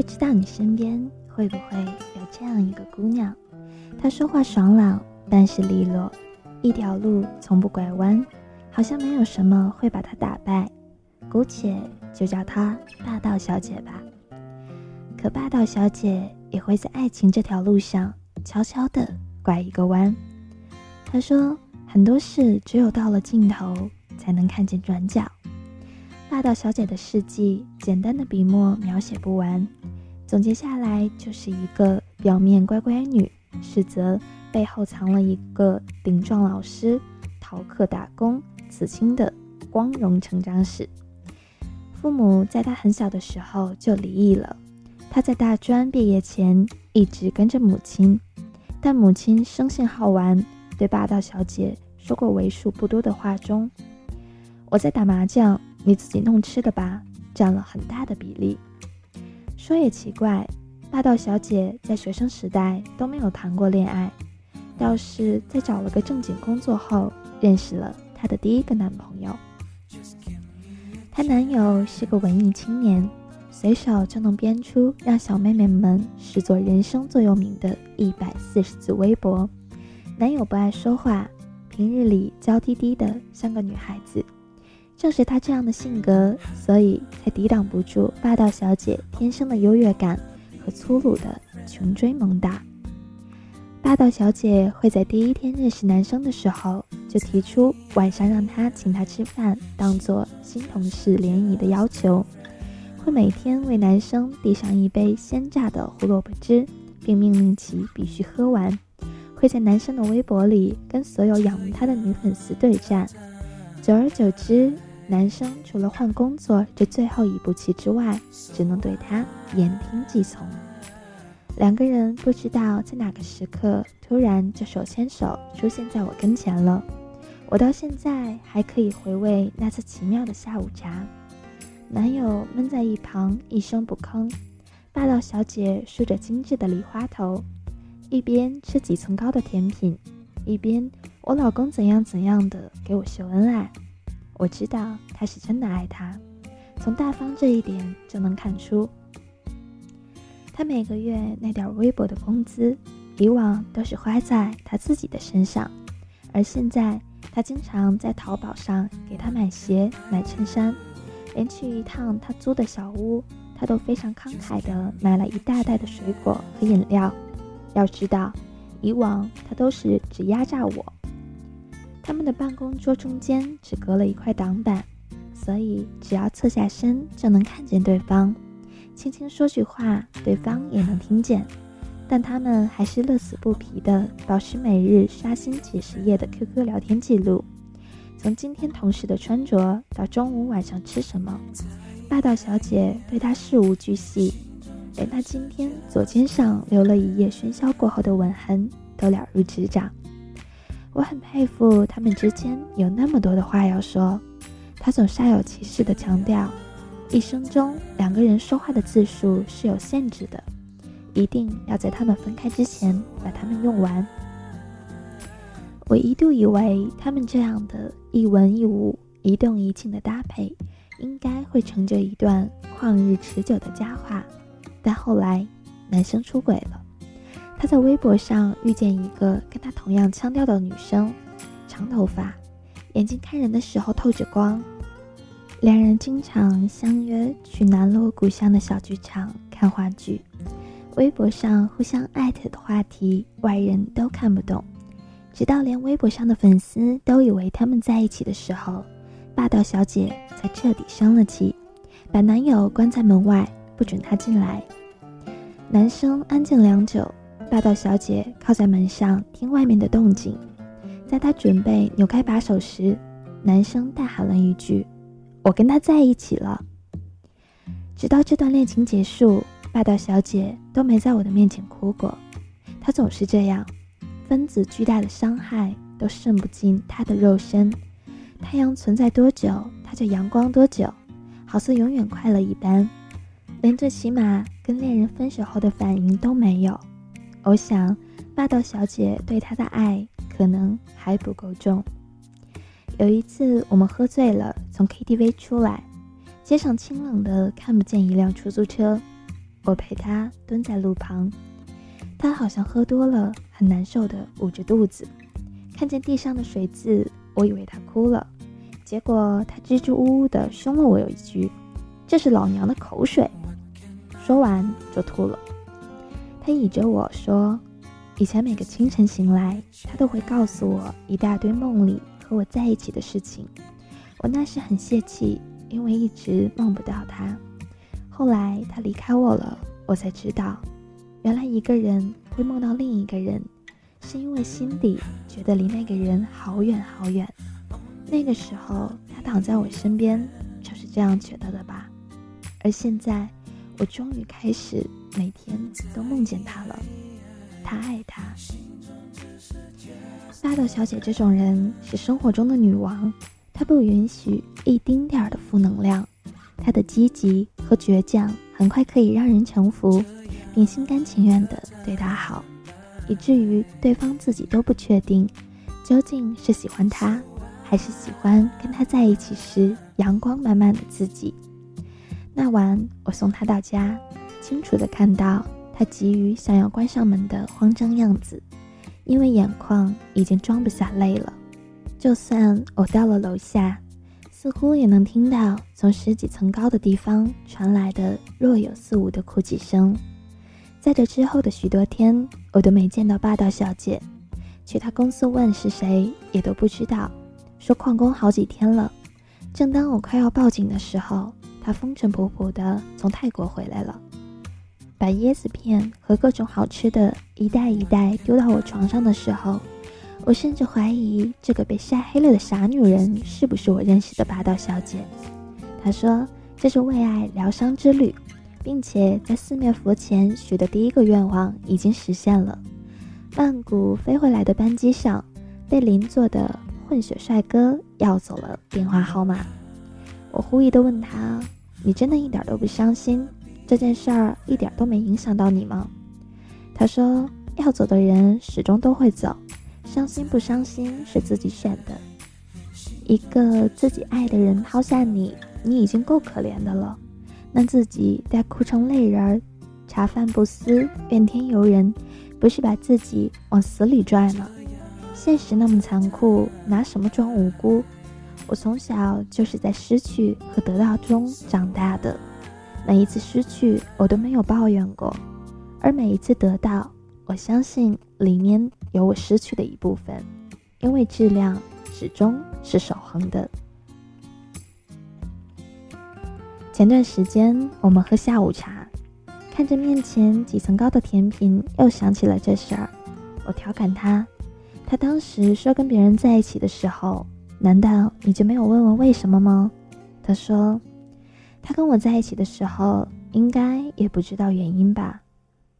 不知道你身边会不会有这样一个姑娘？她说话爽朗，办事利落，一条路从不拐弯，好像没有什么会把她打败。姑且就叫她霸道小姐吧。可霸道小姐也会在爱情这条路上悄悄地拐一个弯。她说，很多事只有到了尽头才能看见转角。霸道小姐的事迹，简单的笔墨描写不完，总结下来就是一个表面乖乖女，实则背后藏了一个顶撞老师、逃课打工、刺青的光荣成长史。父母在她很小的时候就离异了，她在大专毕业前一直跟着母亲，但母亲生性好玩，对霸道小姐说过为数不多的话中：“我在打麻将。”你自己弄吃的吧，占了很大的比例。说也奇怪，霸道小姐在学生时代都没有谈过恋爱，倒是在找了个正经工作后，认识了她的第一个男朋友。她男友是个文艺青年，随手就能编出让小妹妹们视作人生座右铭的一百四十字微博。男友不爱说话，平日里娇滴滴的，像个女孩子。正是他这样的性格，所以才抵挡不住霸道小姐天生的优越感和粗鲁的穷追猛打。霸道小姐会在第一天认识男生的时候就提出晚上让他请她吃饭，当做新同事联谊的要求；会每天为男生递上一杯鲜榨的胡萝卜汁，并命令其必须喝完；会在男生的微博里跟所有仰慕他的女粉丝对战。久而久之。男生除了换工作这最后一步棋之外，只能对他言听计从。两个人不知道在哪个时刻，突然就手牵手出现在我跟前了。我到现在还可以回味那次奇妙的下午茶。男友闷在一旁一声不吭，霸道小姐梳着精致的梨花头，一边吃几层高的甜品，一边我老公怎样怎样的给我秀恩爱。我知道他是真的爱她，从大方这一点就能看出。他每个月那点微薄的工资，以往都是花在他自己的身上，而现在他经常在淘宝上给他买鞋、买衬衫，连去一趟他租的小屋，他都非常慷慨地买了一大袋的水果和饮料。要知道，以往他都是只压榨我。他们的办公桌中间只隔了一块挡板，所以只要侧下身就能看见对方，轻轻说句话，对方也能听见。但他们还是乐此不疲地保持每日刷新几十页的 QQ 聊天记录，从今天同事的穿着到中午晚上吃什么，霸道小姐对他事无巨细，连他今天左肩上留了一夜喧嚣过后的吻痕都了如指掌。我很佩服他们之间有那么多的话要说。他总煞有其事地强调，一生中两个人说话的字数是有限制的，一定要在他们分开之前把它们用完。我一度以为他们这样的一文一武、一动一静的搭配，应该会成就一段旷日持久的佳话，但后来男生出轨了。他在微博上遇见一个跟他同样腔调的女生，长头发，眼睛看人的时候透着光。两人经常相约去南锣鼓巷的小剧场看话剧，微博上互相艾特的话题外人都看不懂，直到连微博上的粉丝都以为他们在一起的时候，霸道小姐才彻底生了气，把男友关在门外，不准他进来。男生安静良久。霸道小姐靠在门上听外面的动静，在她准备扭开把手时，男生大喊了一句：“我跟他在一起了。”直到这段恋情结束，霸道小姐都没在我的面前哭过。她总是这样，分子巨大的伤害都渗不进她的肉身。太阳存在多久，她就阳光多久，好似永远快乐一般，连最起码跟恋人分手后的反应都没有。我想，霸道小姐对他的爱可能还不够重。有一次，我们喝醉了，从 KTV 出来，街上清冷的，看不见一辆出租车。我陪他蹲在路旁，他好像喝多了，很难受的捂着肚子。看见地上的水渍，我以为他哭了，结果他支支吾吾的凶了我有一句：“这是老娘的口水。”说完就吐了。他倚着我说：“以前每个清晨醒来，他都会告诉我一大堆梦里和我在一起的事情。我那时很泄气，因为一直梦不到他。”后来他离开我了，我才知道，原来一个人会梦到另一个人，是因为心底觉得离那个人好远好远。那个时候他躺在我身边，就是这样觉得的吧。而现在，我终于开始每天都梦见他了。他爱他。大豆小姐这种人是生活中的女王，她不允许一丁点儿的负能量。她的积极和倔强很快可以让人臣服，并心甘情愿地对他好，以至于对方自己都不确定，究竟是喜欢他，还是喜欢跟他在一起时阳光满满的自己。那晚我送他到家，清楚地看到他急于想要关上门的慌张样子，因为眼眶已经装不下泪了。就算我到了楼下。似乎也能听到从十几层高的地方传来的若有似无的哭泣声。在这之后的许多天，我都没见到霸道小姐。去她公司问是谁，也都不知道。说旷工好几天了。正当我快要报警的时候，她风尘仆仆的从泰国回来了，把椰子片和各种好吃的一袋一袋丢到我床上的时候。我甚至怀疑这个被晒黑了的傻女人是不是我认识的霸道小姐。她说这是为爱疗伤之旅，并且在四面佛前许的第一个愿望已经实现了。曼谷飞回来的班机上，被邻座的混血帅哥要走了电话号码。我狐疑地问他：“你真的一点都不伤心？这件事儿一点都没影响到你吗？”他说：“要走的人始终都会走。”伤心不伤心是自己选的。一个自己爱的人抛下你，你已经够可怜的了。那自己再哭成泪人儿，茶饭不思，怨天尤人，不是把自己往死里拽吗？现实那么残酷，拿什么装无辜？我从小就是在失去和得到中长大的，每一次失去，我都没有抱怨过，而每一次得到。我相信里面有我失去的一部分，因为质量始终是守恒的。前段时间我们喝下午茶，看着面前几层高的甜品，又想起了这事儿。我调侃他：“他当时说跟别人在一起的时候，难道你就没有问问为什么吗？”他说：“他跟我在一起的时候，应该也不知道原因吧？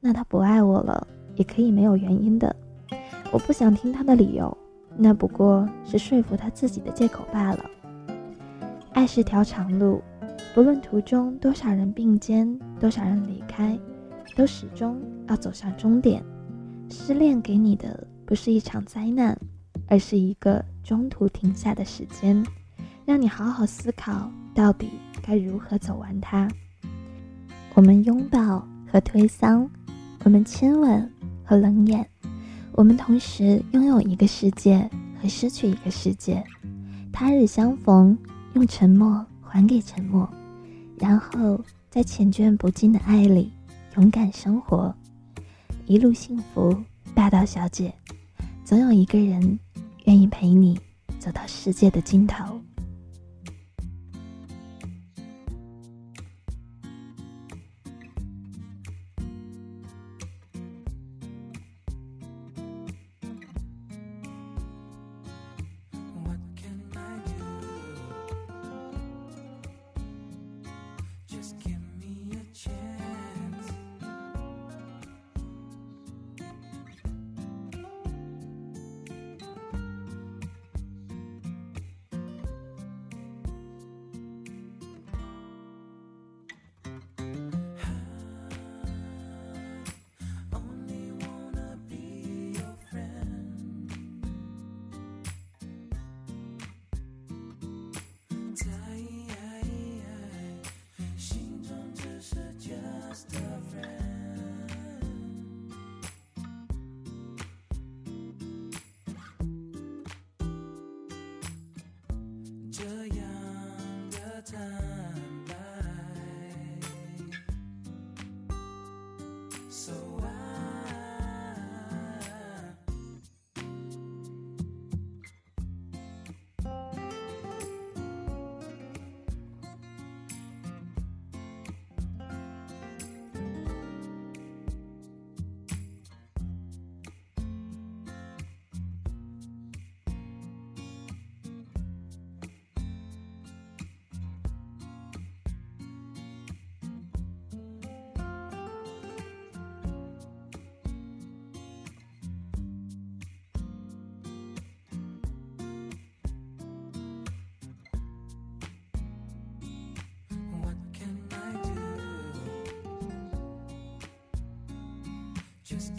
那他不爱我了。”也可以没有原因的，我不想听他的理由，那不过是说服他自己的借口罢了。爱是条长路，不论途中多少人并肩，多少人离开，都始终要走向终点。失恋给你的不是一场灾难，而是一个中途停下的时间，让你好好思考到底该如何走完它。我们拥抱和推搡，我们亲吻。和冷眼，我们同时拥有一个世界和失去一个世界。他日相逢，用沉默还给沉默，然后在缱绻不尽的爱里勇敢生活，一路幸福。霸道小姐，总有一个人愿意陪你走到世界的尽头。Just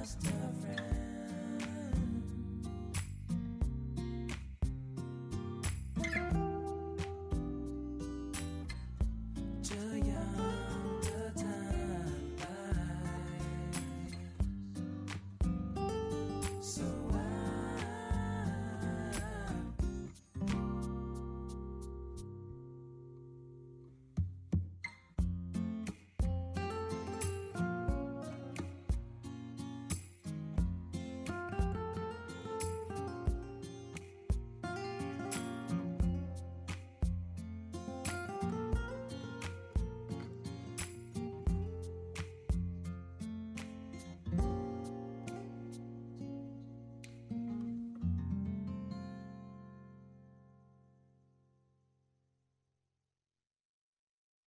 lost.